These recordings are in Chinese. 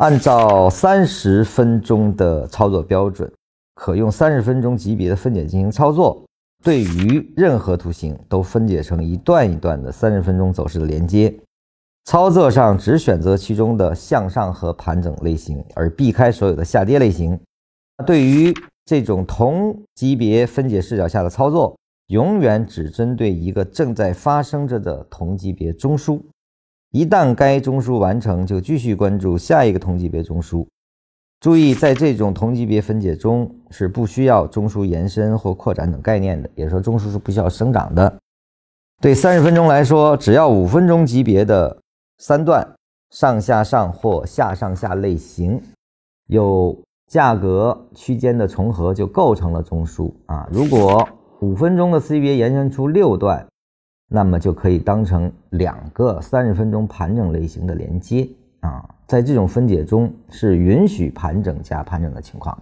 按照三十分钟的操作标准，可用三十分钟级别的分解进行操作。对于任何图形，都分解成一段一段的三十分钟走势的连接。操作上只选择其中的向上和盘整类型，而避开所有的下跌类型。对于这种同级别分解视角下的操作，永远只针对一个正在发生着的同级别中枢。一旦该中枢完成，就继续关注下一个同级别中枢。注意，在这种同级别分解中是不需要中枢延伸或扩展等概念的，也说中枢是不需要生长的。对三十分钟来说，只要五分钟级别的三段上下上或下上下类型有价格区间的重合，就构成了中枢啊。如果五分钟的次级别延伸出六段，那么就可以当成两个三十分钟盘整类型的连接啊。在这种分解中是允许盘整加盘整的情况。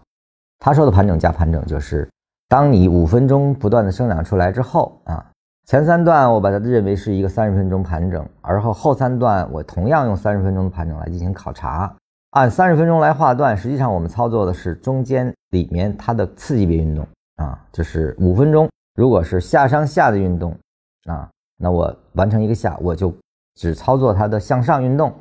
他说的盘整加盘整，就是当你五分钟不断的生长出来之后啊，前三段我把它认为是一个三十分钟盘整，而后后三段我同样用三十分钟的盘整来进行考察，按三十分钟来划段。实际上我们操作的是中间里面它的次级别运动啊，就是五分钟。如果是下上下的运动，啊，那我完成一个下，我就只操作它的向上运动。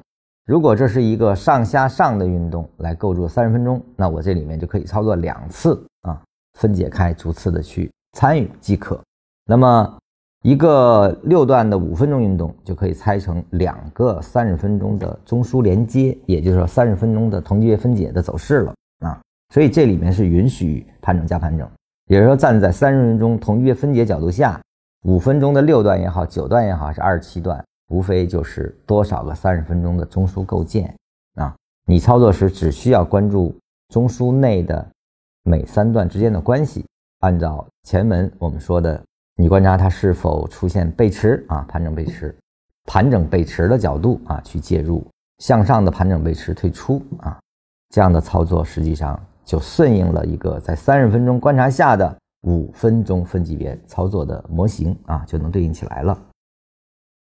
如果这是一个上下上的运动来构筑三十分钟，那我这里面就可以操作两次啊，分解开，逐次的去参与即可。那么一个六段的五分钟运动就可以拆成两个三十分钟的中枢连接，也就是说三十分钟的同级别分解的走势了啊。所以这里面是允许盘整加盘整。也就是说，站在三十分钟同级别分解角度下，五分钟的六段也好，九段也好，是二十七段，无非就是多少个三十分钟的中枢构建啊。你操作时只需要关注中枢内的每三段之间的关系，按照前文我们说的，你观察它是否出现背驰啊，盘整背驰，盘整背驰的角度啊去介入，向上的盘整背驰退出啊，这样的操作实际上。就顺应了一个在三十分钟观察下的五分钟分级别操作的模型啊，就能对应起来了。